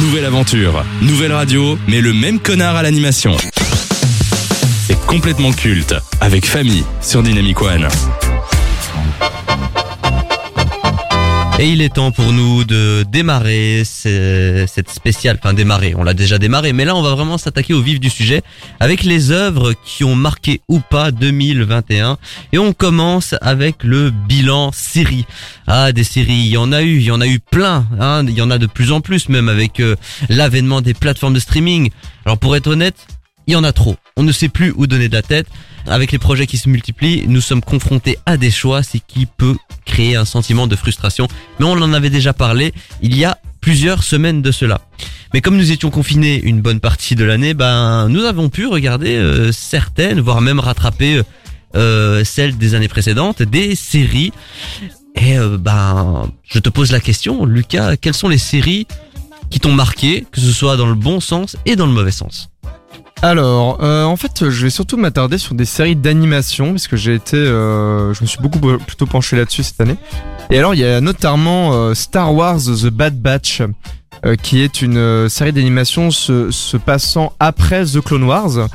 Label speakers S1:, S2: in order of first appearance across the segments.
S1: Nouvelle aventure, nouvelle radio, mais le même connard à l'animation. C'est complètement culte, avec famille sur Dynamic One.
S2: Et il est temps pour nous de démarrer ce- cette spéciale, enfin démarrer, on l'a déjà démarré, mais là on va vraiment s'attaquer au vif du sujet avec les œuvres qui ont marqué ou pas 2021. Et on commence avec le bilan série. Ah des séries, il y en a eu, il y en a eu plein, hein, il y en a de plus en plus même avec euh, l'avènement des plateformes de streaming. Alors pour être honnête, il y en a trop. On ne sait plus où donner de la tête. Avec les projets qui se multiplient, nous sommes confrontés à des choix, ce qui peut créer un sentiment de frustration. Mais on en avait déjà parlé il y a plusieurs semaines de cela. Mais comme nous étions confinés une bonne partie de l'année, ben nous avons pu regarder euh, certaines, voire même rattraper euh, celles des années précédentes, des séries. Et euh, ben je te pose la question, Lucas, quelles sont les séries qui t'ont marqué, que ce soit dans le bon sens et dans le mauvais sens?
S3: Alors, euh, en fait, je vais surtout m'attarder sur des séries d'animation, parce que j'ai été, euh, je me suis beaucoup plutôt penché là-dessus cette année. Et alors, il y a notamment euh, Star Wars The Bad Batch, qui est une série d'animation se, se passant après The Clone Wars.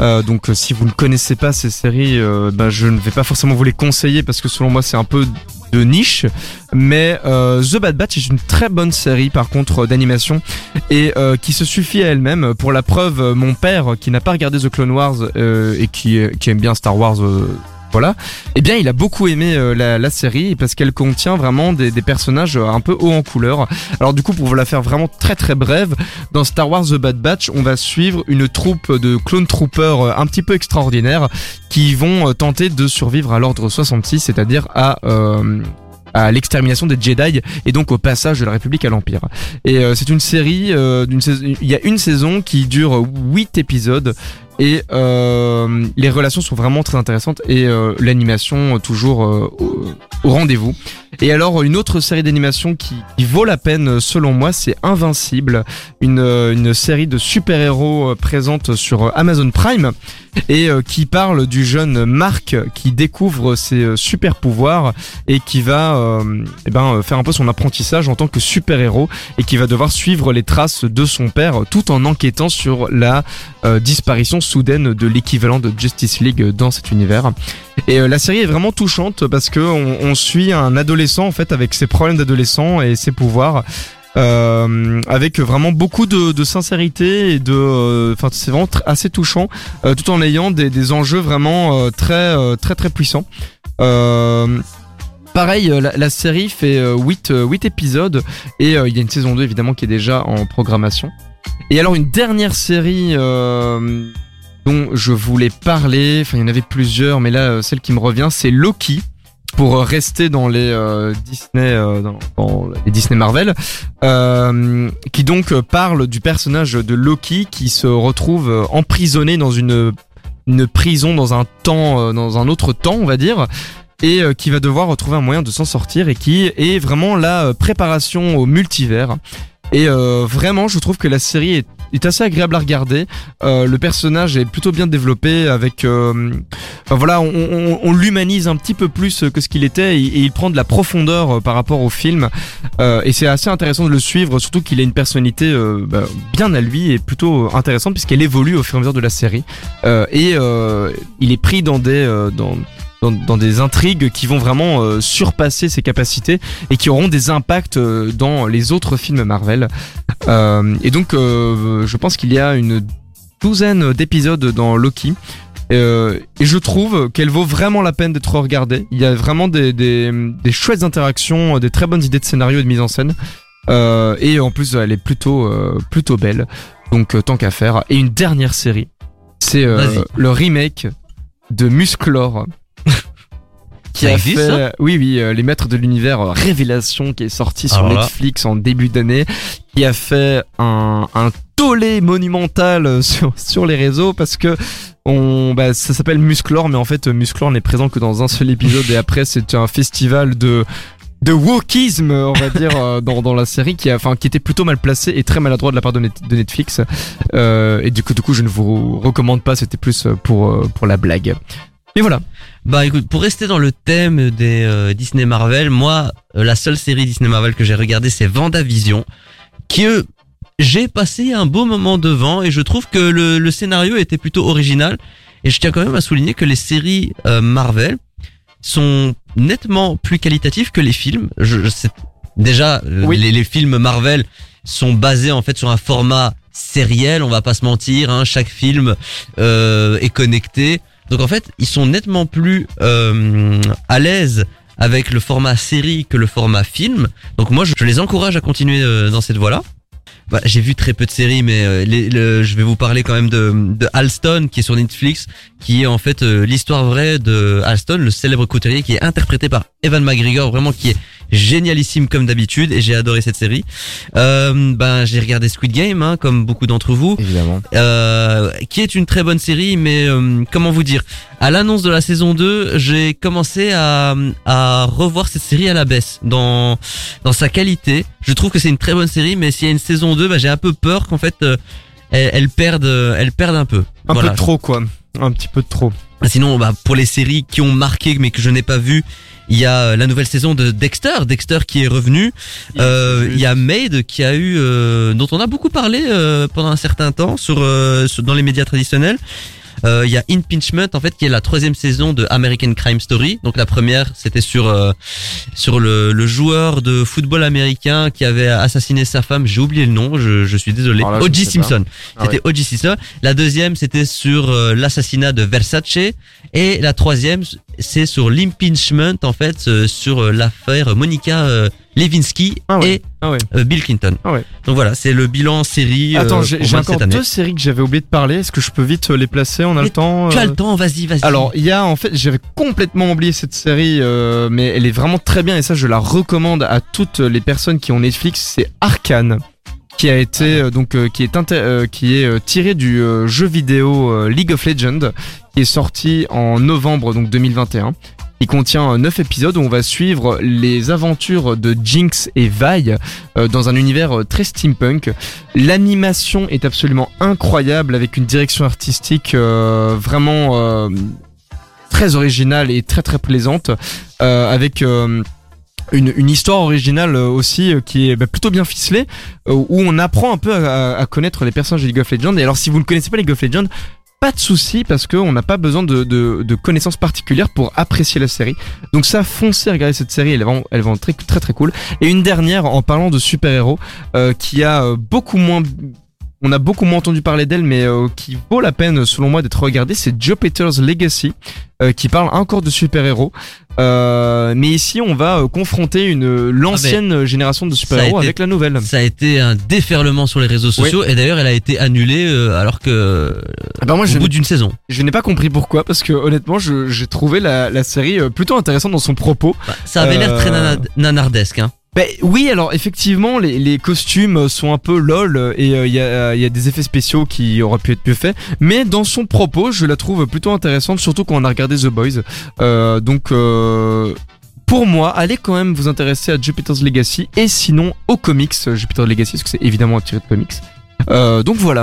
S3: Euh, donc, euh, si vous ne connaissez pas ces séries, ben, je ne vais pas forcément vous les conseiller parce que selon moi, c'est un peu de niche. Mais The Bad Batch est une très bonne série, par contre, d'animation et qui se suffit à elle-même. Pour la preuve, mon père, qui n'a pas regardé The Clone Wars et qui, aime bien Star Wars, voilà, eh bien, il a beaucoup aimé euh, la, série parce qu'elle contient vraiment des, personnages euh, un peu haut en couleur. Alors du coup, pour vous la faire vraiment très très brève, dans Star Wars The Bad Batch, on va suivre une troupe de clone troopers euh, un petit peu extraordinaires qui vont tenter de survivre à l'ordre 66, c'est-à-dire à l'extermination des Jedi et donc au passage de la République à l'Empire. Et c'est une série, il y a une saison qui dure 8 épisodes et euh, les relations sont vraiment très intéressantes et euh, l'animation euh, toujours euh, au, rendez-vous. Et alors une autre série d'animation qui, qui vaut la peine euh, selon moi, c'est Invincible, une, euh, une série de super-héros présente sur Amazon Prime et qui parle du jeune Mark qui découvre ses super pouvoirs et qui va eh ben, faire un peu son apprentissage en tant que super-héros et qui va devoir suivre les traces de son père tout en enquêtant sur la disparition soudaine de l'équivalent de Justice League dans cet univers. Et euh, la série est vraiment touchante parce que on, suit un adolescent en fait avec ses problèmes d'adolescent et ses pouvoirs. Euh, avec vraiment beaucoup de, sincérité et de, euh, enfin c'est vraiment assez touchant, tout en ayant des, enjeux vraiment très très très puissants. Pareil, la, série fait 8, 8 épisodes et il y a une saison 2 évidemment qui est déjà en programmation. Et alors une dernière série je voulais parler, enfin il y en avait plusieurs, mais là euh, celle qui me revient c'est Loki. Pour euh, rester dans les euh, Disney, dans, les Disney Marvel, qui donc parle du personnage de Loki qui se retrouve emprisonné dans une prison dans un temps, dans un autre temps, on va dire, et qui va devoir retrouver un moyen de s'en sortir et qui est vraiment la préparation au multivers. Et vraiment, je trouve que la série est, est assez agréable à regarder. Euh, le personnage est plutôt bien développé avec, euh, voilà, on, l'humanise un petit peu plus que ce qu'il était et, il prend de la profondeur euh, par rapport au film. Euh, et c'est assez intéressant de le suivre, surtout qu'il a une personnalité bah, bien à lui et plutôt intéressante puisqu'elle évolue au fur et à mesure de la série. Et il est pris dans des dans, dans, dans des intrigues qui vont vraiment euh, surpasser ses capacités et qui auront des impacts euh, dans les autres films Marvel. Euh, et donc, je pense qu'il y a une douzaine d'épisodes dans Loki. Euh, et je trouve qu'elle vaut vraiment la peine d'être regardée. Il y a vraiment des, des, des chouettes interactions, des très bonnes idées de scénario et de mise en scène. Euh, et en plus, elle est plutôt, euh, plutôt belle. Donc, tant qu'à faire. Et une dernière série, c'est le remake de Musclor. Qui
S2: Ça
S3: a
S2: existe,
S3: fait,
S2: ça
S3: oui, oui, euh, les maîtres de l'univers euh, Révélation qui est sorti sur. Netflix en début d'année, qui a fait un, un tollé monumental euh, sur, sur les réseaux parce que on, bah, ça s'appelle Musclor, mais en fait, Musclor n'est présent que dans un seul épisode et après, c'est un festival de de wokisme, on va dire, euh, dans, dans la série, qui a, enfin, qui était plutôt mal placé et très maladroit de la part de, Net- de Netflix. Euh, et du coup, du coup, je ne vous recommande pas. C'était plus euh, pour euh, pour la blague. Et voilà.
S2: Bah écoute, pour rester dans le thème des euh, Disney Marvel, moi, euh, la seule série Disney Marvel que j'ai regardée, c'est Vendavision, qui eux, j'ai passé un beau moment devant et je trouve que le, le scénario était plutôt original. Et je tiens quand même à souligner que les séries euh, Marvel sont nettement plus qualitatives que les films. Je, je sais, déjà, euh,
S3: Oui.
S2: les, les films Marvel sont basés en fait sur un format sériel, on va pas se mentir. Hein, chaque film euh, est connecté. Donc en fait, ils sont nettement plus euh, à l'aise avec le format série que le format film. Donc moi, je, les encourage à continuer euh, dans cette voie-là. Bah, j'ai vu très peu de séries, mais euh, les- le- je vais vous parler quand même de, de Alston, qui est sur Netflix, qui est en fait euh, l'histoire vraie de Alston, le célèbre couturier, qui est interprété par Evan McGregor, vraiment qui est génialissime comme d'habitude, et j'ai adoré cette série. Euh, ben j'ai regardé Squid Game, hein, comme beaucoup d'entre vous
S3: Évidemment.
S2: euh, qui est une très bonne série, mais euh, comment vous dire? À l'annonce de la saison 2, j'ai commencé à, à revoir cette série à la baisse dans dans sa qualité. Je trouve que c'est une très bonne série, mais s'il y a une saison 2, bah, j'ai un peu peur qu'en fait euh, elle, elle perde elle perde un peu.
S3: Un
S2: Voilà.
S3: peu trop, quoi. Un petit peu de trop.
S2: Sinon, bah, pour les séries qui ont marqué mais que je n'ai pas vu, il y a euh, la nouvelle saison de Dexter, Dexter qui est revenu. Euh, Il y a Maid qui a eu, euh, dont on a beaucoup parlé euh, pendant un certain temps sur, euh, sur- dans les médias traditionnels. Euh, Il y a Impingement en fait qui est la troisième saison de American Crime Story. Donc la première c'était sur euh, sur le, le joueur de football américain qui avait assassiné sa femme. J'ai oublié le nom, je, je suis désolé.
S3: Là,
S2: O.J. Simpson.
S3: Ah
S2: C'était O.J. Simpson. La deuxième c'était sur euh, l'assassinat de Versace et la troisième c'est sur l'impeachment en fait euh, sur euh, l'affaire Monica euh, Lewinsky
S3: Ah ouais.
S2: et
S3: Ah ouais.
S2: euh, Bill Clinton.
S3: Ah ouais.
S2: Donc voilà, c'est le bilan série.
S3: Attends, j'ai encore
S2: cette année.
S3: deux séries que j'avais oublié de parler. Est-ce que je peux vite les placer? On a
S2: Mais
S3: le temps
S2: Tu as le temps, vas-y, vas-y.
S3: Alors, il y a en fait, j'avais complètement oublié cette série, mais elle est vraiment très bien et ça, je la recommande à toutes les personnes qui ont Netflix. C'est Arcane, qui a été euh, donc euh, qui est euh, qui est tiré du jeu vidéo League of Legends, qui est sorti en novembre donc 2021. Il contient 9 épisodes où on va suivre les aventures de Jinx et Vi dans un univers très steampunk. L'animation est absolument incroyable avec une direction artistique vraiment très originale et très très plaisante avec une, histoire originale euh, aussi euh, qui est bah, plutôt bien ficelée euh, où on apprend un peu à, connaître les personnages de League of Legends et alors si vous ne connaissez pas League of Legends pas de souci parce qu'on n'a pas besoin de, connaissances particulières pour apprécier la série. Donc ça, foncez regarder cette série, elle est vraiment, elle est vraiment très très très cool. Et une dernière en parlant de super-héros qui a beaucoup moins on a beaucoup moins entendu parler d'elle, mais qui vaut la peine, selon moi, d'être regardée, c'est Joe Peters Legacy, qui parle encore de super-héros. Euh, mais ici, on va euh, confronter une l'ancienne génération de super-héros avec la nouvelle.
S2: Ça a été un déferlement sur les réseaux sociaux et d'ailleurs elle a été annulée euh, alors que
S3: Ah bah moi,
S2: au
S3: je,
S2: bout d'une saison.
S3: je n'ai pas compris pourquoi, parce que honnêtement, j'ai trouvé la, la série euh, plutôt intéressante dans son propos.
S2: Bah, ça avait l'air très
S3: Euh,
S2: nana- nanardesque. Hein.
S3: Ben oui, alors effectivement, les, costumes sont un peu lol euh, et il y, a, des effets spéciaux qui auraient pu être mieux faits. Mais dans son propos, je la trouve plutôt intéressante, surtout quand on a regardé The Boys. Euh, donc, euh, pour moi, allez quand même vous intéresser à Jupiter's Legacy et sinon aux comics euh, Jupiter's Legacy, parce que c'est évidemment tiré de comics. Euh, donc voilà.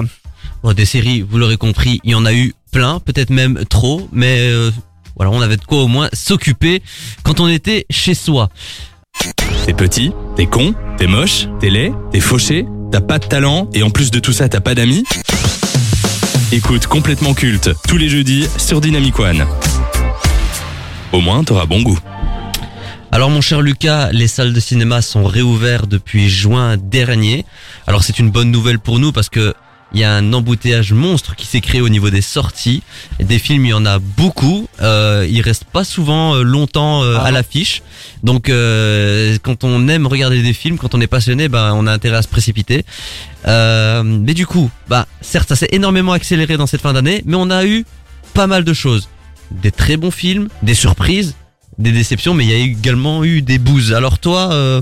S2: Bon, des séries, vous l'aurez compris, il y en a eu plein, peut-être même trop, mais euh, voilà, on avait de quoi au moins s'occuper quand on était chez soi.
S1: T'es petit, t'es con, t'es moche, t'es laid, t'es fauché, t'as pas de talent et en plus de tout ça t'as pas d'amis Écoute complètement culte tous les jeudis sur Dynamic One. Au moins t'auras bon goût.
S2: Alors mon cher Lucas, les salles de cinéma sont réouvertes depuis juin dernier. Alors c'est une bonne nouvelle pour nous parce que il y a un embouteillage monstre qui s'est créé au niveau des sorties. Des films, il y en a beaucoup. Euh, ils restent pas souvent euh, longtemps euh,
S3: Ah
S2: à l'affiche. Donc euh, quand on aime regarder des films, quand on est passionné, ben on a intérêt à se précipiter. Euh, mais du coup, bah certes, ça s'est énormément accéléré dans cette fin d'année, mais on a eu pas mal de choses. Des très bons films, des surprises, des déceptions, mais il y a également eu des bouses. Alors toi, euh,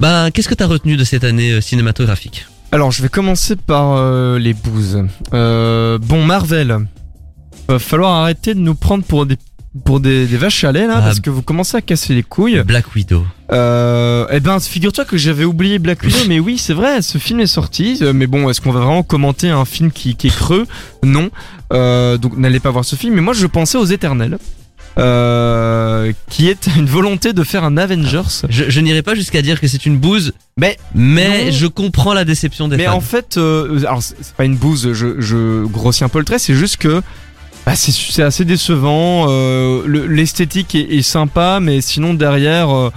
S2: bah qu'est-ce que t'as retenu de cette année cinématographique?
S3: Alors, je vais commencer par euh, les bouses. Euh, bon, Marvel. Va falloir arrêter de nous prendre pour des pour des, des vaches à lait là,
S2: Ah.
S3: parce que vous commencez à casser les couilles.
S2: Black Widow.
S3: Euh, eh ben, figure-toi que j'avais oublié Black Widow, mais oui, c'est vrai, ce film est sorti. Mais bon, est-ce qu'on va vraiment commenter un film qui, qui est creux? Non. Euh, donc n'allez pas voir ce film. Mais moi, je pensais aux Éternels. Euh, qui est une volonté de faire un Avengers.
S2: Je, je n'irai pas jusqu'à dire que c'est une bouse,
S3: Mais
S2: mais
S3: Non.
S2: je comprends la déception des
S3: Mais
S2: fans.
S3: en fait, euh, alors c'est pas une bouse, je, je grossis un peu le trait, c'est juste que bah, c'est assez décevant. euh, le- L'esthétique est, est sympa, mais sinon derrière, euh,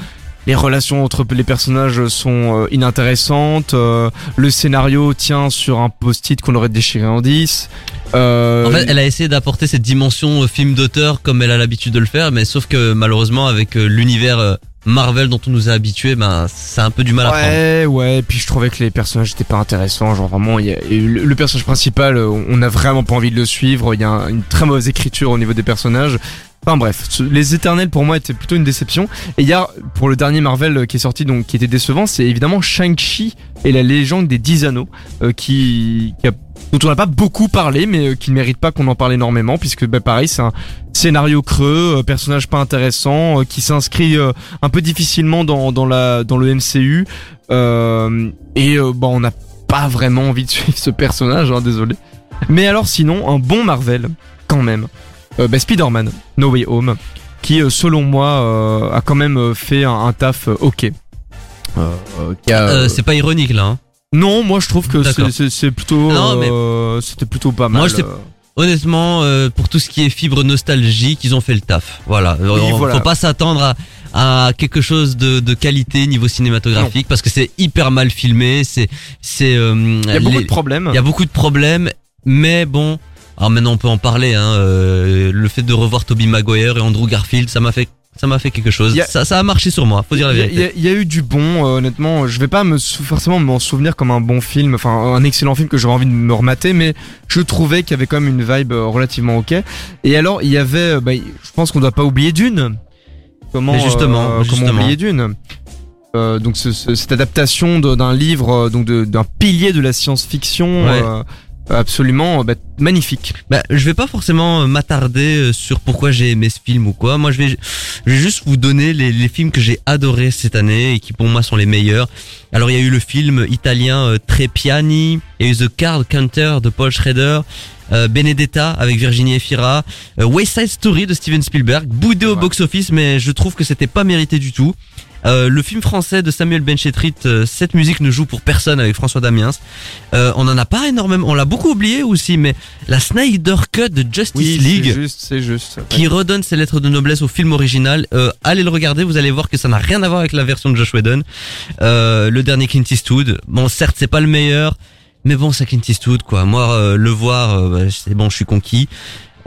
S3: les relations entre les personnages sont euh, inintéressantes. euh, le scénario tient sur un post-it qu'on aurait déchiré en 10. euh,
S2: En fait, elle a essayé d'apporter cette dimension film d'auteur comme elle a l'habitude de le faire, mais sauf que malheureusement avec l'univers Marvel dont on nous a habitués, ben c'est un peu du mal à prendre.
S3: Ouais, ouais, puis je trouvais que les personnages étaient pas intéressants. Genre vraiment, y a, le, le personnage principal, on a vraiment pas envie de le suivre. Il y a un- une très mauvaise écriture au niveau des personnages. Enfin bref, les Éternels pour moi étaient plutôt une déception. Et il pour le dernier Marvel euh, qui est sorti, donc qui était décevant, c'est évidemment Shang-Chi et la légende des 10 anneaux, euh, qui, dont on n'a pas beaucoup parlé, mais euh, qui ne mérite pas qu'on en parle énormément, puisque bah, pareil, c'est un scénario creux, personnage pas intéressant, qui s'inscrit un peu difficilement dans, dans, le MCU. Et bon, on n'a pas vraiment envie de suivre ce personnage, hein, désolé. Mais alors sinon, un bon Marvel, quand même. Euh, bah, Spider-Man, No Way Home, qui euh, selon moi euh, a quand même euh, fait un, un taf ok.
S2: C'est pas ironique là. hein.
S3: non, moi je trouve que c'est- plutôt,
S2: Non, mais-
S3: c'était plutôt pas mal.
S2: Moi. Honnêtement, euh, pour tout ce qui est fibre nostalgique, ils ont fait le taf. Voilà. On-
S3: voilà.
S2: Faut pas s'attendre à, à quelque chose de, de qualité niveau cinématographique parce que c'est hyper mal filmé. C'est c'est euh,
S3: Il y a beaucoup de problèmes.
S2: Il y a beaucoup de problèmes, mais bon. Alors maintenant on peut en parler. Hein, euh, le fait de revoir Toby Maguire et Andrew Garfield, ça m'a fait ça m'a fait quelque chose.
S3: A-
S2: Ça, ça a marché sur moi. Faut dire la vérité.
S3: Il y, a- il y a eu du bon, euh, honnêtement. Je vais pas me sou- forcément m'en souvenir comme un bon film, enfin un excellent film que j'aurais envie de me remater, mais je trouvais qu'il y avait quand même une vibe euh, relativement ok. Et alors il y avait, euh, bah, je pense qu'on doit pas oublier Dune. Comment
S2: Mais justement,
S3: euh, comment oublier Dune? Euh, donc ce- ce- cette adaptation d'un livre, donc d'un pilier de la science-fiction,
S2: Ouais.
S3: Absolument bah, magnifique.
S2: Bah, je vais pas forcément euh, m'attarder euh, sur pourquoi j'ai aimé ce film ou quoi. Moi, je vais, je vais juste vous donner les, les films que j'ai adorés cette année et qui pour moi sont les meilleurs. Alors, il y a eu le film italien euh, Trepiani, il y a eu The Card Counter de Paul Schrader, euh, Benedetta avec Virginie Efira, euh, West Side Story de Steven Spielberg, boudé au box-office, mais je trouve que c'était pas mérité du tout. Euh, le film français de Samuel Benchetrit, euh, cette musique ne joue pour personne avec François Damiens. Euh, on en a pas énormément, on l'a beaucoup oublié aussi, mais la Snyder Cut de Justice
S3: Oui,
S2: League
S3: juste, c'est juste.
S2: qui redonne ses lettres de noblesse au film original. Euh, allez le regarder, vous allez voir que ça n'a rien à voir avec la version de Josh Whedon. Euh, le dernier Clint Eastwood, bon certes c'est pas le meilleur, mais bon c'est Clint Eastwood quoi. Moi euh, le voir, bah, c'est bon, je suis conquis.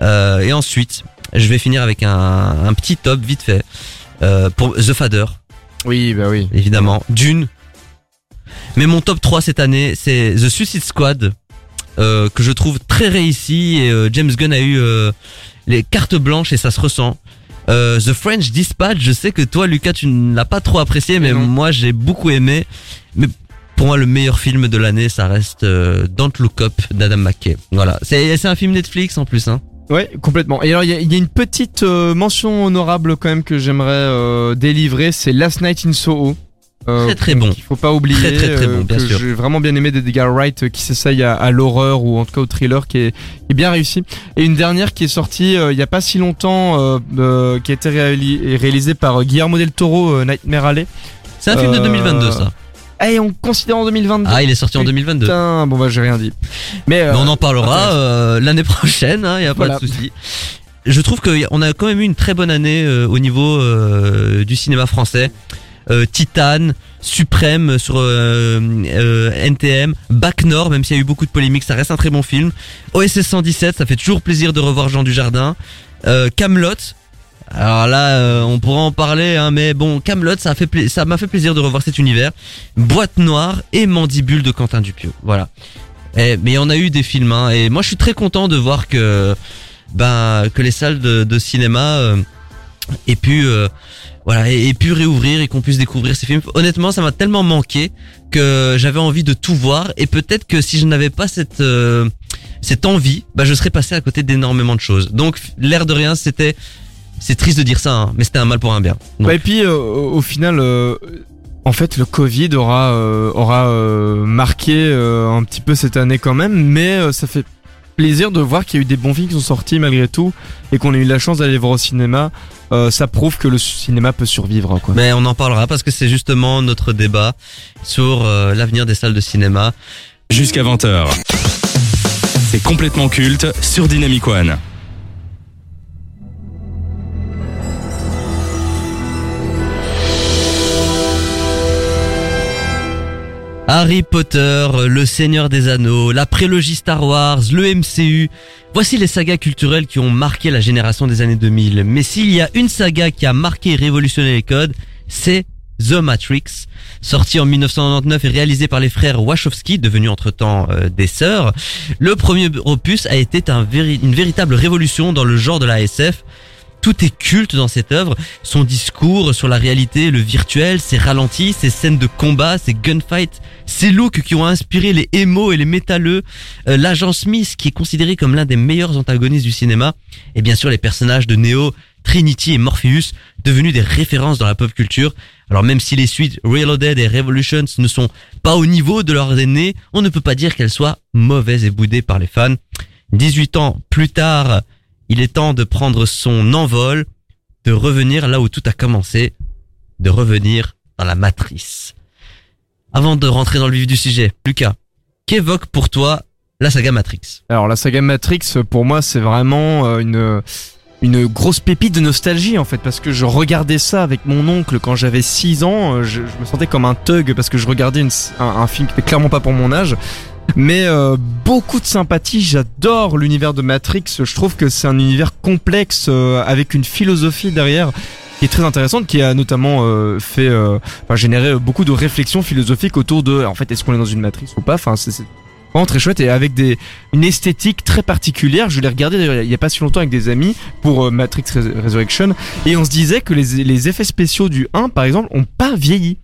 S2: Euh, et ensuite, je vais finir avec un, un petit top vite fait euh, pour The Fader
S3: Oui, bah oui.
S2: évidemment. Dune. Mais mon top 3 cette année, c'est The Suicide Squad, euh, que je trouve très réussi. Et euh, James Gunn a eu euh, les cartes blanches et ça se ressent. Euh, The French Dispatch, je sais que toi, Lucas, tu ne l'as pas trop apprécié, mais
S3: Non.
S2: moi, j'ai beaucoup aimé. Mais pour moi, le meilleur film de l'année, ça reste euh, Don't Look Up d'Adam McKay. Voilà, c'est c'est un film Netflix en plus. Hein.
S3: Ouais, complètement. Et alors, il y y a une petite euh, mention honorable quand même que j'aimerais euh, délivrer, c'est Last Night in Soho. Euh,
S2: Très, très bon.
S3: Il faut pas oublier
S2: Très, très, très bon,
S3: euh,
S2: bien
S3: que
S2: sûr.
S3: j'ai vraiment bien aimé d'Edgar Wright euh, qui s'essaye à, à l'horreur ou en tout cas au thriller qui est, qui est bien réussi. Et une dernière qui est sortie euh, il y a pas si longtemps, euh, euh, qui a été réali- réalisée par Guillermo del Toro, Nightmare Alley.
S2: C'est un film de
S3: Euh,
S2: 2022, ça.
S3: Et on considère en 2022.
S2: Ah, il est sorti en 2022.
S3: Putain, bon bah j'ai rien dit. Mais, euh,
S2: Mais on en parlera euh, l'année prochaine, il y a
S3: Voilà.
S2: pas de souci. Je trouve qu'on a quand même eu une très bonne année euh, au niveau euh, du cinéma français. Euh, Titane, Suprême sur euh, euh, NTM, Bac Nord, même s'il y a eu beaucoup de polémiques, ça reste un très bon film. OSS 117, ça fait toujours plaisir de revoir Jean Dujardin. Euh, Camelot. Alors là, euh, on pourra en parler, hein, mais bon, Camelot, ça fait m'a fait plaisir de revoir cet univers. Boîte noire et Mandibule de Quentin Dupieux. Voilà. Eh, mais on a eu des films, hein, et moi je suis très content de voir que ben que les salles de, de cinéma euh, aient pu euh, voilà aient, aient pu réouvrir et qu'on puisse découvrir ces films. Honnêtement, ça m'a tellement manqué que j'avais envie de tout voir et peut-être que si je n'avais pas cette euh, cette envie, bah je serais passé à côté d'énormément de choses. Donc l'air de rien, c'était c'est triste de dire ça, hein, mais c'était un mal pour un bien. Donc,
S3: Bah, et puis euh, au au final, euh, en fait, le Covid aura euh, aura euh, marqué euh, un petit peu cette année quand même, mais euh, ça fait plaisir de voir qu'il y a eu des bons films qui sont sortis malgré tout et qu'on a eu la chance d'aller voir au cinéma. Euh, ça prouve que le cinéma peut survivre. Quoi.
S2: Mais on en parlera parce que c'est justement notre débat sur euh, l'avenir des salles de cinéma.
S1: Jusqu'à 20h. C'est complètement culte sur Dynamic One.
S2: Harry Potter, Le Seigneur des Anneaux, la prélogie Star Wars, le MCU. Voici les sagas culturelles qui ont marqué la génération des années 2000. Mais s'il y a une saga qui a marqué et révolutionné les codes, c'est The Matrix, sorti en 1999 et réalisé par les frères Wachowski, devenus entre-temps euh, des sœurs. Le premier opus a été un une véritable révolution dans le genre de la SF. Tout est culte dans cette œuvre. Son discours sur la réalité, le virtuel, ses ralentis, ses scènes de combat, ses gunfights, ses looks qui ont inspiré les émos et les métalleux, euh, l'agent Smith qui est considéré comme l'un des meilleurs antagonistes du cinéma, et bien sûr les personnages de Neo, Trinity et Morpheus, devenus des références dans la pop culture. Alors même si les suites Reloaded et Revolutions ne sont pas au niveau de leurs aînés, on ne peut pas dire qu'elles soient mauvaises et boudées par les fans. 18 ans plus tard, il est temps de prendre son envol, de revenir là où tout a commencé, de revenir dans la matrice. Avant de rentrer dans le vif du sujet, Lucas, qu'évoque pour toi la saga Matrix?
S3: Alors la saga Matrix, pour moi, c'est vraiment euh, une une grosse pépite de nostalgie en fait parce que je regardais ça avec mon oncle quand j'avais 6 ans euh, je, me sentais comme un thug parce que je regardais un, film qui était clairement pas pour mon âge mais euh, beaucoup de sympathie, j'adore l'univers de Matrix, je trouve que c'est un univers complexe euh, avec une philosophie derrière qui est très intéressante, qui a notamment euh, fait, enfin, généré beaucoup de réflexions philosophiques autour de, en fait, est-ce qu'on est dans une matrice ou pas? Enfin, c'est vraiment très chouette et avec des une esthétique très particulière. Je l'ai regardé il y a pas si longtemps avec des amis pour Matrix Resurrection. Et on se disait que les, les effets spéciaux du 1 par exemple ont pas vieilli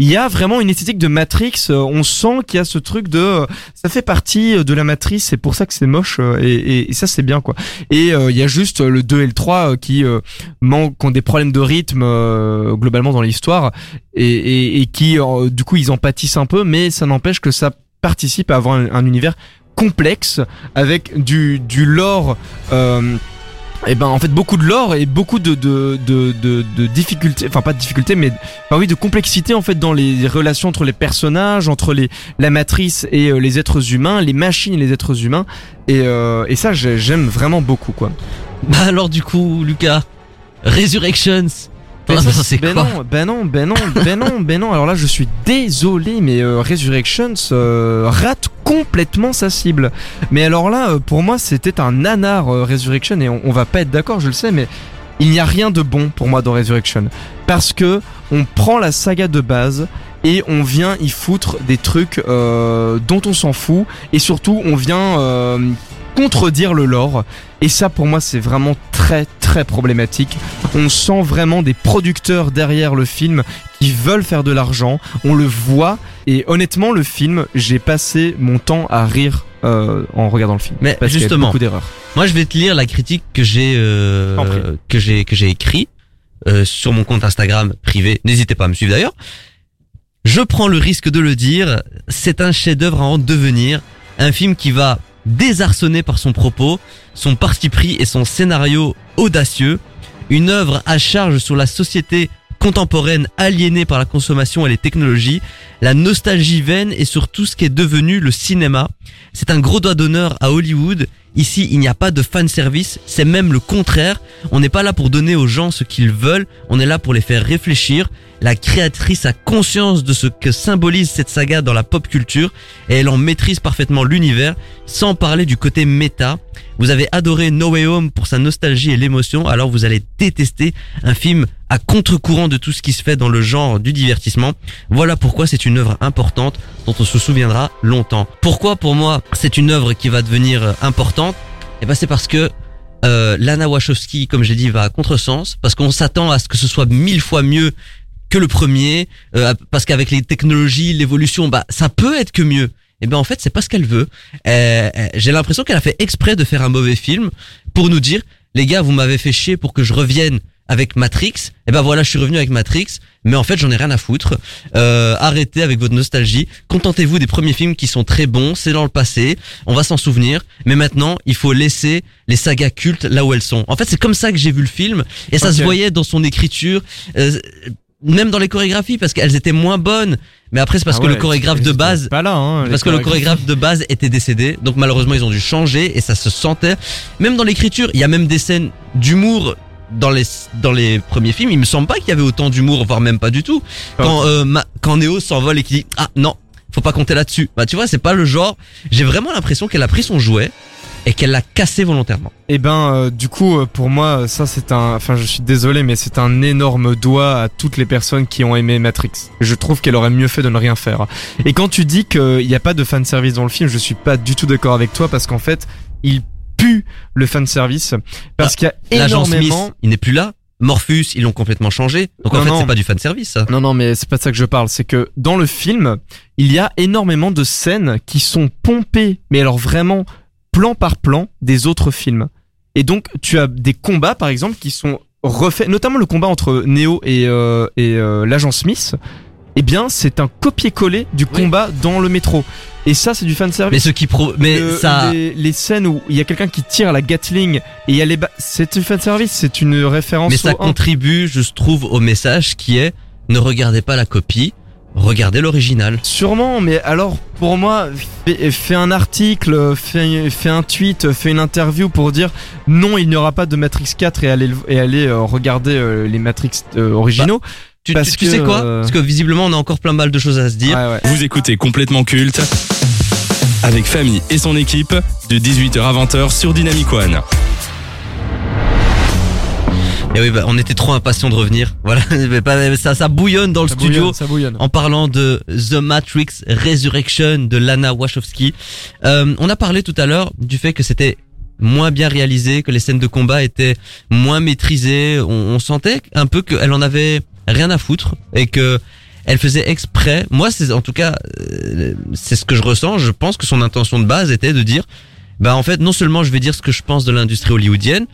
S3: il y a vraiment une esthétique de Matrix. Euh, on sent qu'il y a ce truc de, euh, ça fait partie euh, de la matrice. C'est pour ça que c'est moche et, ça c'est bien quoi. Et il y a juste le 2 et le 3 qui manquent, ont des problèmes de rythme globalement dans l'histoire et, qui du coup ils en pâtissent un peu, mais ça n'empêche que ça participe à avoir un, univers complexe avec du lore. Et eh ben en fait beaucoup de lore et beaucoup de de, de, de, difficultés enfin pas de difficultés mais oui de complexité en fait dans les relations entre les personnages entre les la matrice et euh, les êtres humains les machines et les êtres humains. Et, euh, et ça j'aime vraiment beaucoup quoi.
S2: Bah alors du coup Lucas Resurrections
S3: ben, ben non, ben non, ben non, ben non, ben non. Alors là, je suis désolé, mais euh, Resurrections euh, rate complètement sa cible. Mais alors là, euh, pour moi, c'était un nanar Resurrection et on, on va pas être d'accord, je le sais, mais il n'y a rien de bon pour moi dans Resurrection parce que on prend la saga de base et on vient y foutre des trucs dont on s'en fout et surtout on vient contredire le lore. Et ça, pour moi, c'est vraiment très, très problématique. On sent vraiment des producteurs derrière le film qui veulent faire de l'argent. On le voit. Et honnêtement, le film, j'ai passé mon temps à rire euh, en regardant le film.
S2: Mais
S3: parce
S2: justement,
S3: beaucoup d'erreurs.
S2: Moi, je vais te lire la critique que j'ai euh, que j'ai que j'ai écrit euh, sur mon compte Instagram privé. N'hésitez pas à me suivre d'ailleurs. Je prends le risque de le dire. C'est un chef-d'œuvre en devenir. Un film qui va désarçonné par son propos, son parti pris et son scénario audacieux, une œuvre à charge sur la société contemporaine aliénée par la consommation et les technologies, la nostalgie vaine et sur tout ce qui est devenu le cinéma. C'est un gros doigt d'honneur à Hollywood. Ici, il n'y a pas de fan service, c'est même le contraire. On n'est pas là pour donner aux gens ce qu'ils veulent, on est là pour les faire réfléchir. La créatrice a conscience de ce que symbolise cette saga dans la pop culture et elle en maîtrise parfaitement l'univers, sans parler du côté méta. Vous avez adoré No Way Home pour sa nostalgie et l'émotion, alors vous allez détester un film à contre-courant de tout ce qui se fait dans le genre du divertissement. Voilà pourquoi c'est une œuvre importante dont on se souviendra longtemps. Pourquoi pour moi c'est une œuvre qui va devenir importante? Eh ben c'est parce que euh, Lana Wachowski, comme j'ai dit, va à contresens, parce qu'on s'attend à ce que ce soit mille fois mieux que le premier, euh, parce qu'avec les technologies, l'évolution, bah ça peut être que mieux. Et eh ben en fait c'est pas ce qu'elle veut. Euh, euh, j'ai l'impression qu'elle a fait exprès de faire un mauvais film pour nous dire les gars vous m'avez fait chier pour que je revienne avec Matrix. Et ben voilà, je suis revenu avec Matrix, mais en fait j'en ai rien à foutre. Euh, arrêtez avec votre nostalgie. Contentez-vous des premiers films qui sont très bons. C'est dans le passé, on va s'en souvenir. Mais maintenant, il faut laisser les sagas cultes là où elles sont. En fait, c'est comme ça que j'ai vu le film, et ça se voyait dans son écriture. euh, même dans les chorégraphies parce qu'elles étaient moins bonnes mais après c'est parce
S3: Ah
S2: que le chorégraphe de base
S3: Pas là, hein,
S2: parce que le chorégraphe de base était décédé, donc malheureusement ils ont dû changer et ça se sentait. Même dans l'écriture, il y a même des scènes d'humour dans les dans les premiers films. Il me semble pas qu'il y avait autant d'humour, voire même pas du tout. Quand euh, Ma- quand Neo s'envole et qu'il dit ah non, faut pas compter là-dessus. Bah tu vois, c'est pas le genre. J'ai vraiment l'impression qu'elle a pris son jouet et qu'elle l'a cassé volontairement.
S3: Eh ben, euh, du coup, euh, pour moi, ça c'est un. Enfin, je suis désolé, mais c'est un énorme doigt à toutes les personnes qui ont aimé Matrix. Je trouve qu'elle aurait mieux fait de ne rien faire. Et quand tu dis qu'il n'y a pas de fanservice dans le film, je suis pas du tout d'accord avec toi parce qu'en fait, il pue le fanservice parce qu'il y a énormément.
S2: Smith, il n'est plus là. Morpheus, ils l'ont complètement changé. Donc en
S3: Non,
S2: fait, c'est pas du fan service. Ça.
S3: Non, non, mais c'est pas de ça que je parle. C'est que dans le film, il y a énormément de scènes qui sont pompées, mais alors vraiment plan par plan des autres films. Et donc, tu as des combats, par exemple, qui sont refaits, notamment le combat entre Neo et, euh, et euh, l'agent Smith. Eh bien, c'est un copier-coller du
S2: Oui.
S3: combat dans le métro. Et ça, c'est du
S2: Mais
S3: fanservice.
S2: ce qui pro, mais
S3: Le-
S2: ça,
S3: les, les scènes où il y a quelqu'un qui tire à la Gatling et il y a les ba- c'est du fanservice, c'est une référence
S2: mais ça contribue, je trouve, au message qui est ne regardez pas la copie, regardez l'original.
S3: Sûrement, mais alors pour moi, fais, fais un article, fais, fais un tweet, fais une interview pour dire non, il n'y aura pas de Matrix 4 et aller, le- et aller euh, regarder euh, les Matrix euh, originaux.
S2: Tu,
S3: Parce
S2: tu- tu
S3: que,
S2: sais quoi Parce que visiblement, on a encore plein mal de choses à se dire.
S3: Ouais, ouais.
S1: Vous écoutez complètement culte avec Famille et son équipe de 18h à 20h sur Dynamic One.
S2: Et oui, bah, on était trop impatients de revenir. Voilà, ça, ça bouillonne dans le
S3: Ça
S2: studio.
S3: bouillonne, ça bouillonne.
S2: En parlant de The Matrix Resurrection de Lana Wachowski, Euh, on a parlé tout à l'heure du fait que c'était moins bien réalisé, que les scènes de combat étaient moins maîtrisées. On, on sentait un peu qu'elle en avait rien à foutre et que elle faisait exprès. Moi, c'est en tout cas, euh, c'est ce que je ressens. Je pense que son intention de base était de dire, bah en fait, non seulement je vais dire ce que je pense de l'industrie hollywoodienne,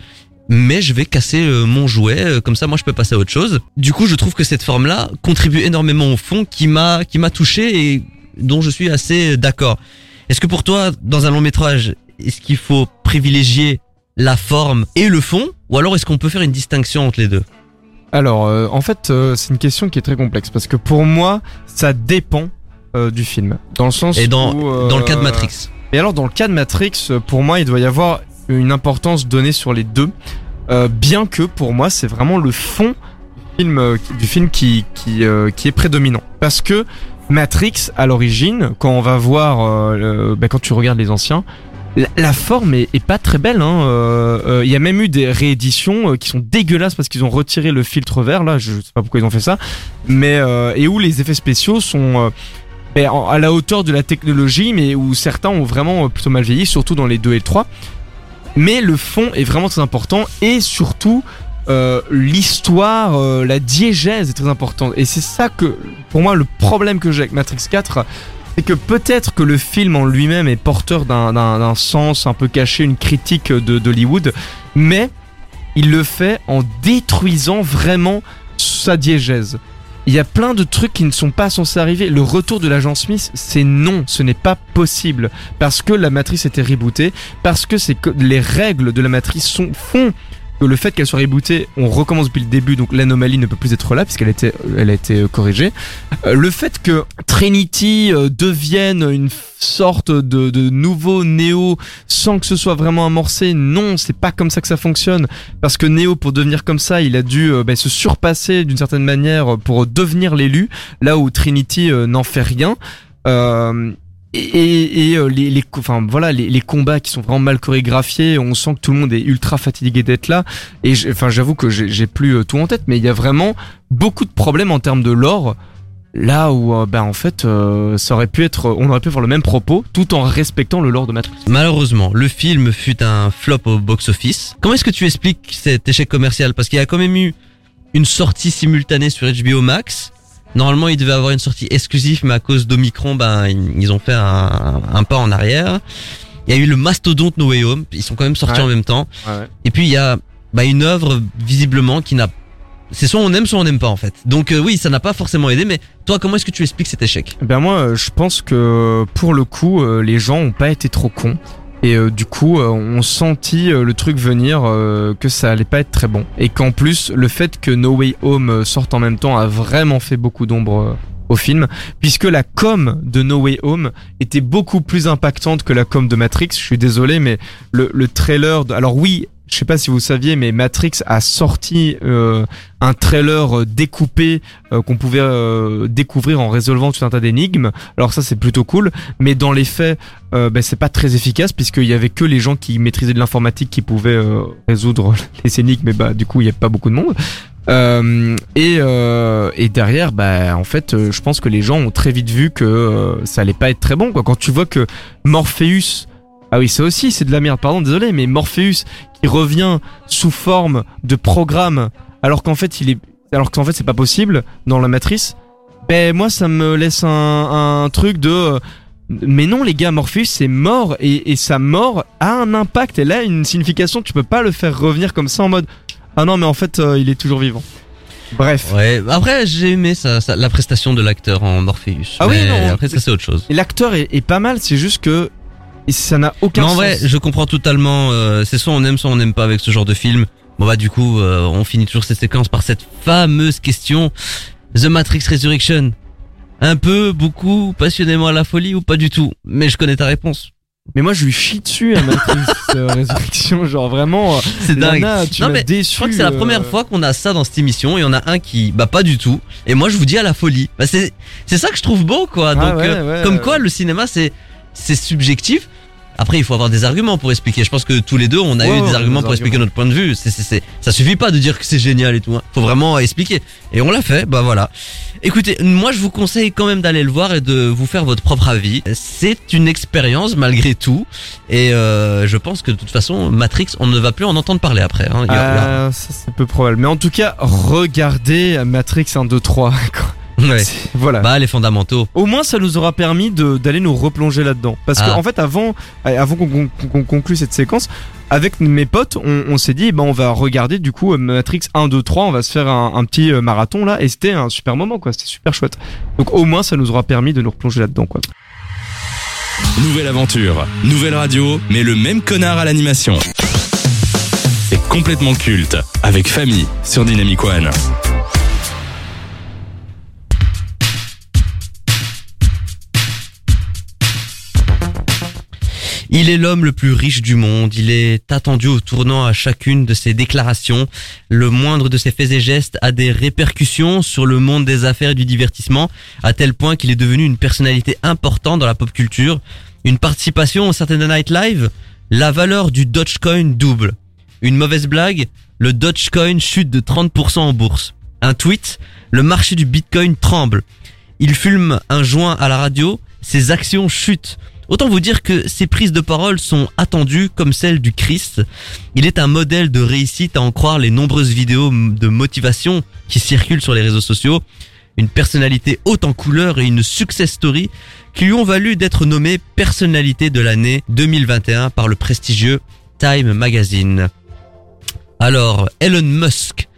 S2: mais je vais casser euh, mon jouet euh, comme ça moi je peux passer à autre chose. Du coup, je trouve que cette forme là contribue énormément au fond qui m'a qui m'a touché et dont je suis assez d'accord. Est-ce que pour toi dans un long métrage, est-ce qu'il faut privilégier la forme et le fond ou alors est-ce qu'on peut faire une distinction entre les deux?
S3: Alors, euh, en fait, euh, c'est une question qui est très complexe parce que pour moi, ça dépend euh, du film. Dans le sens
S2: Et dans
S3: où, euh,
S2: dans le cas de Matrix.
S3: Et alors, dans le cas de Matrix, euh, pour moi, il doit y avoir une importance donnée sur les deux. Euh, bien que pour moi, c'est vraiment le fond du film, euh, qui- qui, euh, qui est prédominant. Parce que Matrix, à l'origine, quand on va voir, bah, quand tu regardes les anciens, la, forme est, pas très belle. hein. Il y a même eu des rééditions qui sont dégueulasses parce qu'ils ont retiré le filtre vert. Là, je sais pas pourquoi ils ont fait ça, mais et où les effets spéciaux sont ben, en- à la hauteur de la technologie, mais où certains ont vraiment plutôt mal vieilli, surtout dans les 2 et le 3. Mais le fond est vraiment très important et surtout euh, l'histoire, euh, la diégèse est très importante. Et c'est ça que, pour moi, le problème que j'ai avec Matrix 4, c'est que peut-être que le film en lui-même est porteur d'un- sens un peu caché, une critique d'Hollywood, mais il le fait en détruisant vraiment sa diégèse. Il y a plein de trucs qui ne sont pas censés arriver. Le retour de l'agent Smith, c'est non, ce n'est pas possible. Parce que la matrice était rebootée, parce que c'est les règles de la matrice sont, font le fait qu'elle soit rebootée, on recommence depuis le début, donc l'anomalie ne peut plus être là puisqu'elle elle a été euh, corrigée. Euh, le fait que Trinity euh, devienne une sorte de, nouveau Néo sans que ce soit vraiment amorcé, non, c'est pas comme ça que ça fonctionne. Parce que Néo, pour devenir comme ça, il a dû bah, se surpasser d'une certaine manière pour devenir l'élu, là où Trinity n'en fait rien. Et, et, euh, les, voilà, les, combats qui sont vraiment mal chorégraphiés, on sent que tout le monde est ultra fatigué d'être là. Et j'avoue que j'ai plus euh, tout en tête, mais il y a vraiment beaucoup de problèmes en termes de lore. Là où, euh, bah en fait, euh, aurait pu être, on aurait pu faire le même propos, tout en respectant le lore de Matrix.
S2: Malheureusement, le film fut un flop au box-office. Comment est-ce que tu expliques cet échec commercial? Parce qu'il y a quand même eu une sortie simultanée sur HBO Max. Normalement, il devait avoir une sortie exclusive, mais à cause d'Omicron, ben, ils ont fait un, un pas en arrière. Il y a eu le Mastodonte No Way Home. Ils sont quand même sortis
S3: Ouais.
S2: en même temps. Et puis, il y a bah, une œuvre, visiblement, qui n'a C'est soit on aime, soit on n'aime pas en fait. Donc euh, oui, ça n'a pas forcément aidé. Mais toi, comment est-ce que tu expliques cet échec?
S3: Ben moi, euh, je pense que pour le coup, euh, les gens ont pas été trop cons. Et euh, du coup, euh, on sentit euh, le truc venir que ça allait pas être très bon. Et qu'en plus, le fait que No Way Home sorte en même temps a vraiment fait beaucoup d'ombre au film, puisque la com de No Way Home était beaucoup plus impactante que la com de Matrix. Je suis désolé, mais le, le trailer... De... Alors oui, je sais pas si vous saviez, mais Matrix a sorti euh, un trailer euh, découpé euh, qu'on pouvait euh, découvrir en résolvant tout un tas d'énigmes. Alors ça c'est plutôt cool, mais dans les faits, ben, c'est pas très efficace puisqu'il y avait que les gens qui maîtrisaient de l'informatique qui pouvaient euh, résoudre les énigmes, mais bah du coup il y a pas beaucoup de monde. Euh, et, euh, et derrière, bah en fait, je pense que les gens ont très vite vu que ça allait pas être très bon. Quoi. Quand tu vois que Morpheus, ah oui, ça aussi c'est de la merde. Pardon, désolé, mais Morpheus qui revient sous forme de programme, alors qu'en fait il est, alors qu'en fait c'est pas possible dans la matrice. Ben moi ça me laisse un, un truc de euh, mais non les gars Morpheus c'est mort et, et sa mort a un impact elle a une signification tu peux pas le faire revenir comme ça en mode ah non mais en fait euh, il est toujours vivant bref
S2: Ouais. Après, j'ai aimé ça, ça- la prestation de l'acteur en Morpheus.
S3: Ah oui, non,
S2: Après, ça c'est autre chose.
S3: et l'acteur est, est pas mal c'est juste que ça n'a aucun
S2: Mais en vrai, je comprends totalement. euh, c'est soit on aime, soit on n'aime pas avec ce genre de film. Bon bah du coup, euh, on finit toujours cette séquence par cette fameuse question The Matrix Resurrection. Un peu, beaucoup, passionnément à la folie ou pas du tout? Mais je connais ta réponse.
S3: mais moi je lui chie dessus à Matrix euh, Résurrection genre vraiment euh,
S2: C'est dingue.
S3: Lana, tu
S2: Non, mais
S3: déçu
S2: Je crois que c'est la
S3: euh,
S2: première fois qu'on a ça dans cette émission. Il y en a un qui, bah pas du tout. Et moi, je vous dis à la folie. Bah c'est, c'est ça que je trouve beau, quoi.
S3: Ah
S2: Donc,
S3: ouais,
S2: euh,
S3: ouais,
S2: comme
S3: ouais.
S2: quoi, le cinéma, c'est, c'est subjectif. Après, il faut avoir des arguments pour expliquer. Je pense que tous les deux, on a
S3: Ouais,
S2: eu
S3: ouais,
S2: des arguments
S3: des
S2: pour expliquer notre point de vue. C'est, c'est, ça suffit pas de dire que c'est génial et tout. Hein. Faut vraiment expliquer. Et on l'a fait. Bah voilà. Écoutez, moi, je vous conseille quand même d'aller le voir et de vous faire votre propre avis. C'est une expérience malgré tout. Et euh, je pense que de toute façon, Matrix, on ne va plus en entendre parler après. Hein. Il y a- il y a-
S3: Ah, ça c'est peu probable mais en tout cas regardez Matrix 1 2 3 quoi.
S2: Ouais.
S3: Voilà
S2: Bah les fondamentaux.
S3: Au moins, ça nous aura permis de- d'aller nous replonger là-dedans. Parce
S2: Ah.
S3: qu'en en fait, avant, avant qu'on qu'on- qu'on conclue cette séquence, avec mes potes, on, on s'est dit, ben, on va regarder du coup Matrix 1, 2, 3, on va se faire un, un petit euh, marathon là, et c'était un super moment, quoi. C'était super chouette. Donc au moins, ça nous aura permis de nous replonger là-dedans, quoi.
S1: Nouvelle aventure, nouvelle radio, mais le même connard à l'animation. C'est complètement culte, avec famille sur Dynamic One.
S2: Il est l'homme le plus riche du monde. Il est attendu au tournant à chacune de ses déclarations. Le moindre de ses faits et gestes a des répercussions sur le monde des affaires et du divertissement, à tel point qu'il est devenu une personnalité importante dans la pop culture. Une participation au Saturday Night Live, la valeur du Dogecoin double. Une mauvaise blague, le Dogecoin chute de 30% en bourse. Un tweet, le marché du Bitcoin tremble. Il fume un joint à la radio, ses actions chutent. Autant vous dire que ses prises de parole sont attendues comme celles du Christ. Il est un modèle de réussite à en croire les nombreuses vidéos de motivation qui circulent sur les réseaux sociaux. Une personnalité haute en couleur et une success story qui lui ont valu d'être nommé personnalité de l'année 2021 par le prestigieux Time Magazine. Alors, Elon Musk,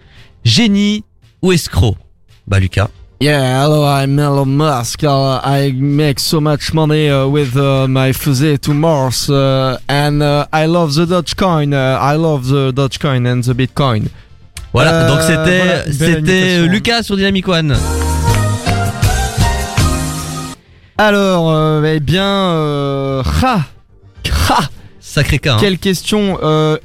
S2: génie ou escroc? Bah Lucas.
S3: Yeah, hello, I'm Elon Musk. Uh, I make so much money uh, with uh, my fusée to Mars, uh, and uh, I love the Dogecoin. I love the Dogecoin and the Bitcoin.
S2: Voilà,
S3: Euh,
S2: donc c'était
S3: voilà,
S2: Lucas sur Dynamic One.
S3: Alors, euh, eh bien, euh, ha, ha,
S2: Sacré cas. hein.
S3: quelle question.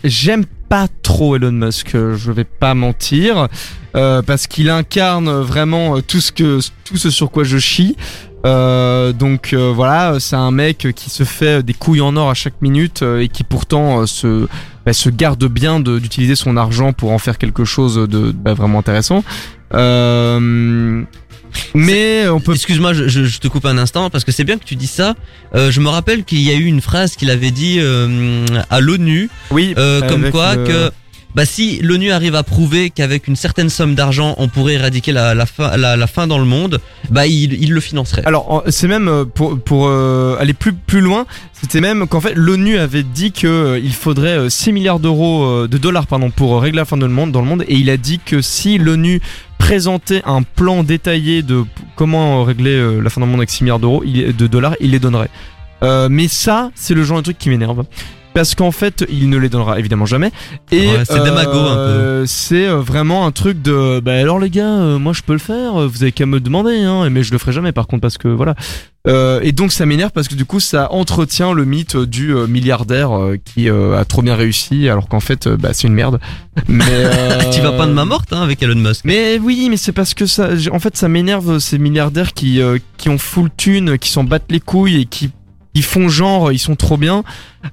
S3: J'aime pas trop Elon Musk, euh, je vais pas mentir, euh, parce qu'il incarne vraiment euh, tout ce que tout ce sur quoi je chie. Donc voilà, c'est un mec qui se fait des couilles en or à chaque minute et qui pourtant se bah, se garde bien d'utiliser son argent pour en faire quelque chose de bah, vraiment intéressant. Mais on peut
S2: Excuse-moi, je, je- je te coupe un instant parce que c'est bien que tu dis ça. Euh, je me rappelle qu'il y a eu une phrase qu'il avait dit euh, à l'ONU,
S3: oui
S2: euh, comme quoi que bah si l'ONU arrive à prouver qu'avec une certaine somme d'argent, on pourrait éradiquer la, la, faim, faim dans le monde, bah il, le financerait.
S3: Alors c'est même euh, pour euh, aller plus loin, c'était même qu'en fait l'ONU avait dit que euh, il faudrait euh, 6 milliards d'euros euh, de dollars pardon pour euh, régler la fin dans le monde et il a dit que si l'ONU présentait un plan détaillé de comment euh, régler euh, la fin dans le monde avec 6 milliards d'euros de dollars, il les donnerait. Euh, mais ça, c'est le genre de truc qui m'énerve. Parce qu'en fait, il ne les donnera évidemment jamais. Et
S2: Ouais, c'est démago, un peu.
S3: euh, C'est euh, vraiment un truc de. Bah alors les gars, euh, moi je peux le faire. euh, Vous avez qu'à me demander, hein. Mais je le ferai jamais par contre parce que voilà. Euh, et donc ça m'énerve parce que du coup ça entretient le mythe du euh, milliardaire euh, qui euh, a trop bien réussi alors qu'en fait euh, bah c'est une merde. Mais euh,
S2: tu vas pas de main morte hein, avec Elon Musk.
S3: mais oui, mais c'est parce que ça, en fait, ça m'énerve ces milliardaires qui euh, qui ont full thune, qui s'en battent les couilles et qui ils font genre ils sont trop bien,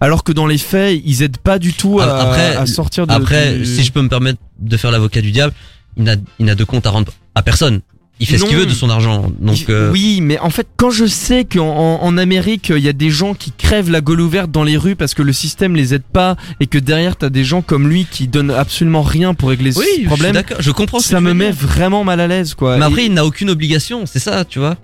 S3: alors que dans les faits ils aident pas du tout à,
S2: Ah, Après-
S3: à sortir de.
S2: Après, si je peux me permettre de faire l'avocat du diable, il n'a, il n'a de compte à rendre à personne. Il fait ce qu'il veut de son argent. Donc, euh,
S3: Oui, mais en fait, quand je sais qu'en en, en Amérique, il y a des gens qui crèvent la gueule ouverte dans les rues parce que le système les aide pas et que derrière t'as des gens comme lui qui donnent absolument rien pour régler
S2: oui,
S3: ce
S2: je
S3: problème,
S2: d'accord. Je comprends.
S3: ça me met vraiment mal à l'aise, quoi.
S2: Mais
S3: Et-
S2: après, il n'a aucune obligation. C'est ça, tu vois.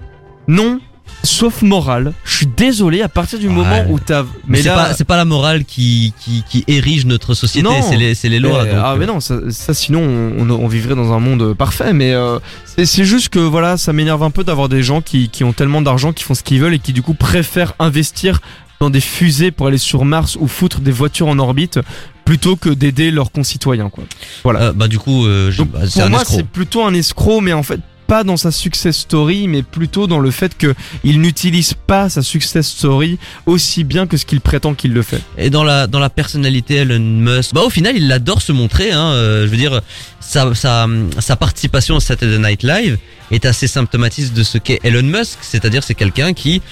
S3: Non, sauf morale. Je suis désolé, à partir du
S2: Ouais.
S3: moment où t'as.
S2: Mais, c'est
S3: là-
S2: pas, c'est pas la morale qui, qui, qui érige notre société.
S3: Non.
S2: C'est les, les lois.
S3: Mais-
S2: donc,
S3: ah
S2: euh,
S3: mais non, ça, ça, sinon on, on- vivrait dans un monde parfait. Mais euh, c'est juste que voilà, ça m'énerve un peu d'avoir des gens qui, qui ont tellement d'argent, qui font ce qu'ils veulent et qui du coup préfèrent investir dans des fusées pour aller sur Mars ou foutre des voitures en orbite plutôt que d'aider leurs concitoyens quoi. Voilà.
S2: euh, bah du coup, euh, bah, c'est
S3: pour
S2: un
S3: moi, c'est plutôt un escroc, mais en fait pas dans sa success story, mais plutôt dans le fait que il n'utilise pas sa success story aussi bien que ce qu'il prétend qu'il le fait.
S2: Et dans la dans la personnalité Elon Musk, bah au final il adore se montrer. Hein, euh, je veux dire, sa sa sa participation au Saturday Night Live est assez symptomatique de ce qu'est Elon Musk. C'est-à-dire c'est quelqu'un qui,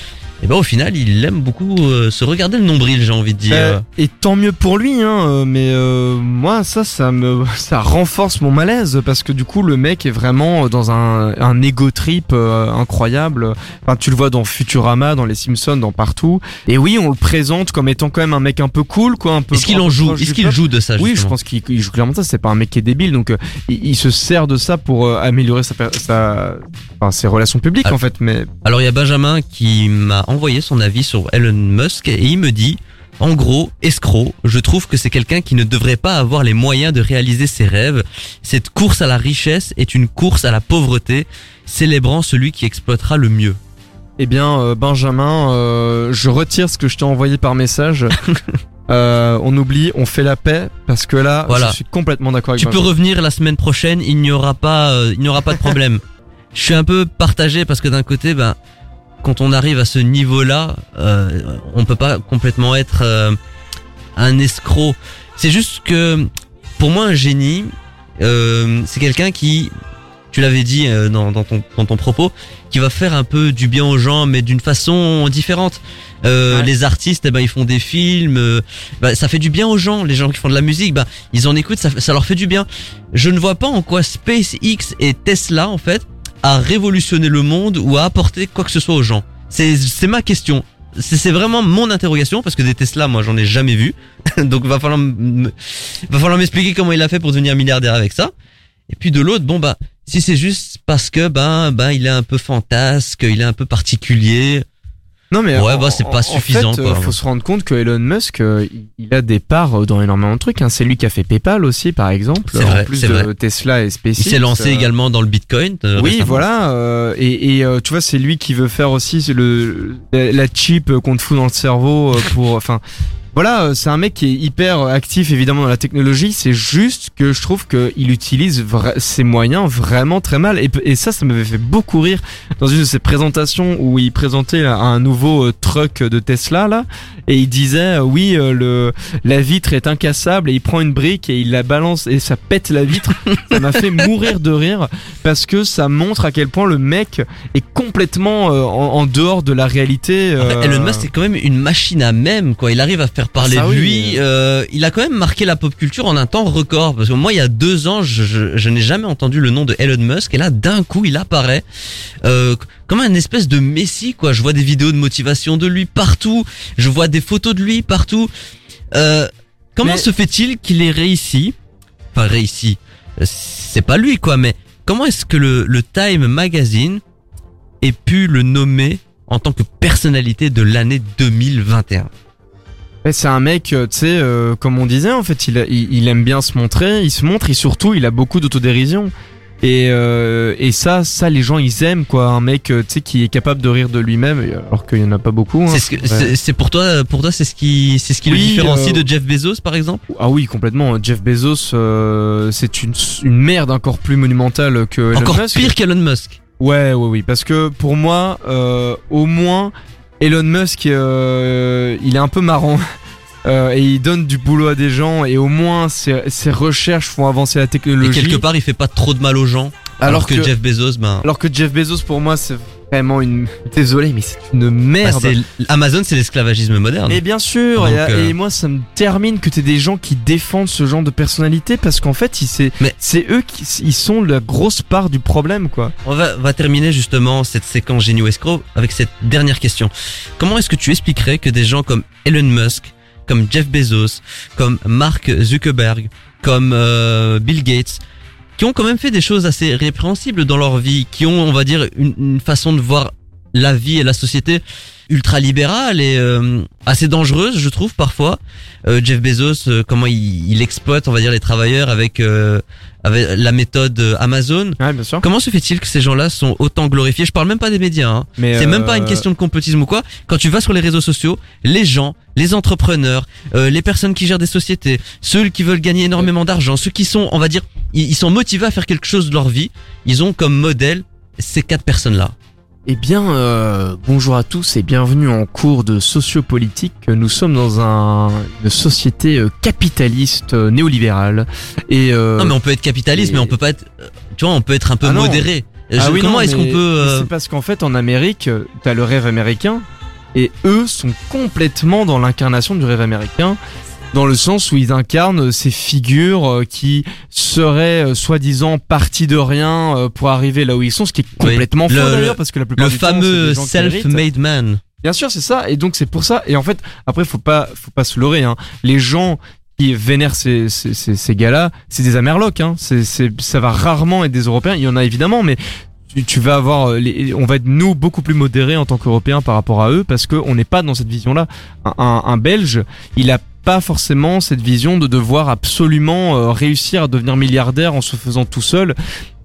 S2: et ben au final il aime beaucoup euh, se regarder le nombril, j'ai envie de dire.
S3: Euh, et tant mieux pour lui, hein, euh, mais euh, moi ça, ça me, ça renforce mon malaise parce que du coup le mec est vraiment dans un, un ego trip euh, incroyable. Enfin, tu le vois dans Futurama, dans les Simpsons, dans partout. Et oui, on le présente comme étant quand même un mec un peu cool, quoi, un peu.
S2: Est-ce qu'il en joue Est-ce qu'il joue de ça
S3: Oui, je
S2: justement
S3: pense qu'il il joue clairement ça. C'est pas un mec qui est débile, donc euh, il, il se sert de ça pour améliorer sa, sa, enfin, ses relations publiques
S2: Ah.
S3: en fait. Mais
S2: Alors il y a Benjamin qui m'a envoyé son avis sur Elon Musk et il me dit en gros, escroc, je trouve que c'est quelqu'un qui ne devrait pas avoir les moyens de réaliser ses rêves. Cette course à la richesse est une course à la pauvreté, célébrant celui qui exploitera le mieux.
S3: Eh bien, euh, Benjamin, euh, je retire ce que je t'ai envoyé par message. Euh, on oublie, on fait la paix parce que là,
S2: Voilà.
S3: je suis complètement d'accord avec
S2: Tu peux revenir la semaine prochaine, il n'y aura pas, il n'y aura pas de problème. Je suis un peu partagé parce que d'un côté, ben, quand on arrive à ce niveau-là, euh, on peut pas complètement être euh, un escroc. C'est juste que, pour moi, un génie, euh, c'est quelqu'un qui, tu l'avais dit euh, dans, dans ton, dans ton propos, qui va faire un peu du bien aux gens, mais d'une façon différente. Euh,
S3: Ouais.
S2: Les artistes, eh ben, ils font des films, euh, bah, ça fait du bien aux gens. Les gens qui font de la musique, bah, ils en écoutent, ça, ça leur fait du bien. Je ne vois pas en quoi SpaceX et Tesla, en fait, a révolutionné le monde ou a apporté quoi que ce soit aux gens. C'est, ma question. C'est, vraiment mon interrogation parce que des Tesla, moi, j'en ai jamais vu. Donc, va falloir, va falloir m'expliquer comment il a fait pour devenir milliardaire avec ça. Et puis de l'autre, bon bah, si c'est juste parce que ben, ben, il est un peu fantasque, il est un peu particulier.
S3: Non mais
S2: Ouais,
S3: en-
S2: bah, c'est pas
S3: en-
S2: suffisant,
S3: fait,
S2: quoi.
S3: faut se rendre compte que Elon Musk, euh, il- a des parts euh, dans énormément de trucs. Hein. C'est lui qui a fait PayPal aussi, par exemple.
S2: C'est
S3: en
S2: vrai,
S3: plus de
S2: vrai.
S3: Tesla et SpaceX.
S2: Il s'est lancé
S3: euh,
S2: également dans le Bitcoin. euh,
S3: Oui,
S2: récemment.
S3: voilà. euh, et et, tu vois, c'est lui qui veut faire aussi le la chip qu'on te fout dans le cerveau pour. Enfin, voilà, euh, c'est un mec qui est hyper actif évidemment dans la technologie. C'est juste que je trouve qu'il utilise vra- ses moyens vraiment très mal. Et, et ça, ça m'avait fait beaucoup rire dans une de ses présentations où il présentait un nouveau euh, truck de Tesla là, et il disait euh, oui, euh, le la vitre est incassable et il prend une brique et il la balance et ça pète la vitre. ça m'a fait mourir de rire parce que ça montre à quel point le mec est complètement euh, en, en dehors de la réalité.
S2: Après,
S3: euh,
S2: Elon Musk c'est quand même une machine à même quoi. Il arrive à faire parler de
S3: oui.
S2: lui. euh, il a quand même marqué la pop culture en un temps record. Parce que moi il y a deux ans je, je, je n'ai jamais entendu le nom de Elon Musk et là d'un coup il apparaît euh, comme un espèce de messie quoi. Je vois des vidéos de motivation de lui partout. Je vois des photos de lui partout. Euh, comment
S3: Mais-
S2: se fait-il qu'il ait réussi? Pas réussi. Euh, C'est pas lui quoi, mais comment est-ce que le, le Time Magazine ait pu le nommer en tant que personnalité de l'année 2021
S3: Ouais, c'est un mec, euh, tu sais, euh, comme on disait, en fait, il, a- il, il aime bien se montrer, il se montre et surtout, il a beaucoup d'autodérision. Et, euh, et ça, ça, les gens, ils aiment, quoi. Un mec, euh, tu sais, qui est capable de rire de lui-même, alors qu'il y en a pas beaucoup. hein.
S2: C'est ce
S3: Ouais.
S2: pour toi, pour toi, c'est ce qui, c'est ce qui le différencie
S3: euh,
S2: de Jeff Bezos, par exemple?
S3: Ah oui, complètement. Jeff Bezos, euh, c'est une, une merde encore plus monumentale que Elon
S2: Encore
S3: Musk.
S2: pire qu'Elon Musk.
S3: Ouais, ouais, oui, parce que pour moi, euh, au moins, Elon Musk, euh, il est un peu marrant. Euh, et il donne du boulot à des gens et au moins ses, ses recherches font avancer la
S2: Et
S3: technologie.
S2: quelque part, il fait pas trop de mal aux gens. Alors, que, Jeff Bezos, ben,
S3: alors que Jeff Bezos pour moi c'est vraiment une désolé mais c'est une
S2: bah,
S3: merde.
S2: c'est Amazon, c'est l'esclavagisme moderne.
S3: mais bien sûr,
S2: Donc,
S3: et,
S2: euh,
S3: et moi ça me termine que t'aies des gens qui défendent ce genre de personnalité parce qu'en fait, c'est
S2: Mais-
S3: c'est eux qui ils sont la grosse part du problème quoi.
S2: On va, va terminer justement cette séquence Génie ou Escroc avec cette dernière question. Comment est-ce que tu expliquerais que des gens comme Elon Musk, comme Jeff Bezos, comme Mark Zuckerberg, comme euh, Bill Gates, qui ont quand même fait des choses assez répréhensibles dans leur vie, qui ont, on va dire, une, façon de voir la vie et la société ultra libérale et euh, assez dangereuse, je trouve parfois. Euh, Jeff Bezos, euh, comment il, il exploite, on va dire, les travailleurs avec euh, avec la méthode euh, Amazon.
S3: Ouais, bien sûr.
S2: Comment se fait-il que ces gens-là sont autant glorifiés? Je parle même pas des médias. Hein.
S3: Mais
S2: C'est même
S3: euh,
S2: pas une question de complotisme ou quoi. Quand tu vas sur les réseaux sociaux, les gens, les entrepreneurs, euh, les personnes qui gèrent des sociétés, ceux qui veulent gagner énormément d'argent, ceux qui sont, on va dire, ils, ils sont motivés à faire quelque chose de leur vie, ils ont comme modèle ces quatre personnes-là.
S3: Eh bien, euh, bonjour à tous et bienvenue en cours de sociopolitique. Nous sommes dans un, une société euh, capitaliste euh, néolibérale et euh,
S2: non mais on peut être capitaliste,
S3: et-
S2: mais on peut pas être, euh, tu vois, on peut être un peu
S3: Ah
S2: modéré.
S3: ah
S2: Je-
S3: oui,
S2: comment est-ce qu'on peut euh,
S3: C'est parce qu'en fait, en Amérique, t'as le rêve américain et eux sont complètement dans l'incarnation du rêve américain. Dans le sens où ils incarnent ces figures euh, qui seraient euh, soi-disant partis de rien euh, pour arriver là où ils sont, ce qui est
S2: Oui.
S3: complètement faux
S2: Le-
S3: d'ailleurs parce que la plupart
S2: le
S3: du
S2: fameux self-made man
S3: Bien sûr, c'est ça. Et donc c'est pour ça. Et en fait, après, faut pas, faut pas se leurrer. Hein. Les gens qui vénèrent ces, ces, ces, ces gars-là, c'est des Amerlocs. Hein. C'est, c'est, ça va rarement être des Européens. Il y en a évidemment, mais tu, tu vas avoir, les, on va être nous beaucoup plus modérés en tant qu'Européens par rapport à eux parce que on n'est pas dans cette vision-là. Un, un, un Belge, il a pas forcément cette vision de devoir absolument euh, réussir à devenir milliardaire en se faisant tout seul.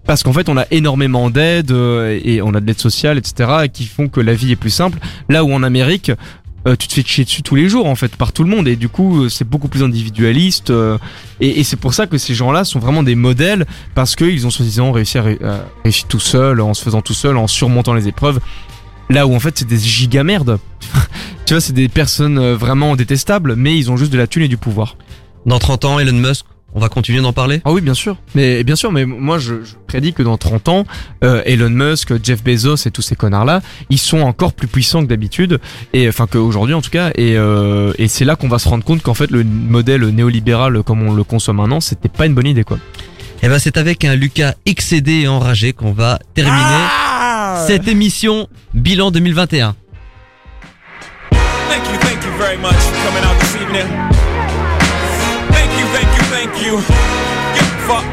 S3: Parce qu'en fait, on a énormément d'aides euh, et on a de l'aide sociale, etc., qui font que la vie est plus simple. Là où en Amérique, euh, tu te fais chier dessus tous les jours en fait par tout le monde et du coup c'est beaucoup plus individualiste et, c'est pour ça que ces gens-là sont vraiment des modèles parce qu'ils ont soi-disant réussi à, ré- à réussir tout seul en se faisant tout seul en surmontant les épreuves là où en fait c'est des giga merdes tu vois c'est des personnes euh, vraiment détestables mais ils ont juste de la thune et du pouvoir.
S2: Dans 30 ans, Elon Musk, on va continuer d'en parler?
S3: Ah oui bien sûr. Mais bien sûr mais moi je, je prédis que dans 30 ans euh, Elon Musk Jeff Bezos et tous ces connards là ils sont encore plus puissants que d'habitude. Et enfin qu'aujourd'hui en tout cas. Et, euh, et c'est là qu'on va se rendre compte qu'en fait le modèle néolibéral comme on le conçoit maintenant c'était pas une bonne idée quoi.
S2: Eh ben c'est avec un Lucas excédé et enragé qu'on va terminer cette émission bilan 2021.
S4: Very much for coming out this evening. Thank you, thank you, thank you. Fuck.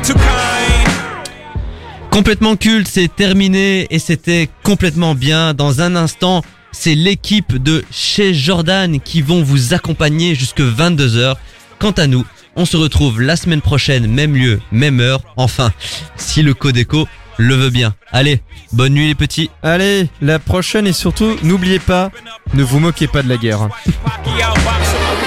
S2: Complètement culte, c'est terminé et c'était complètement bien. Dans un instant, c'est l'équipe de chez Jordan qui vont vous accompagner jusque 22h. Quant à nous, on se retrouve la semaine prochaine, même lieu, même heure. Enfin, si le Codeco le veut bien. Allez, bonne nuit les petits.
S3: allez la prochaine et surtout n'oubliez pas ne vous moquez pas de la guerre.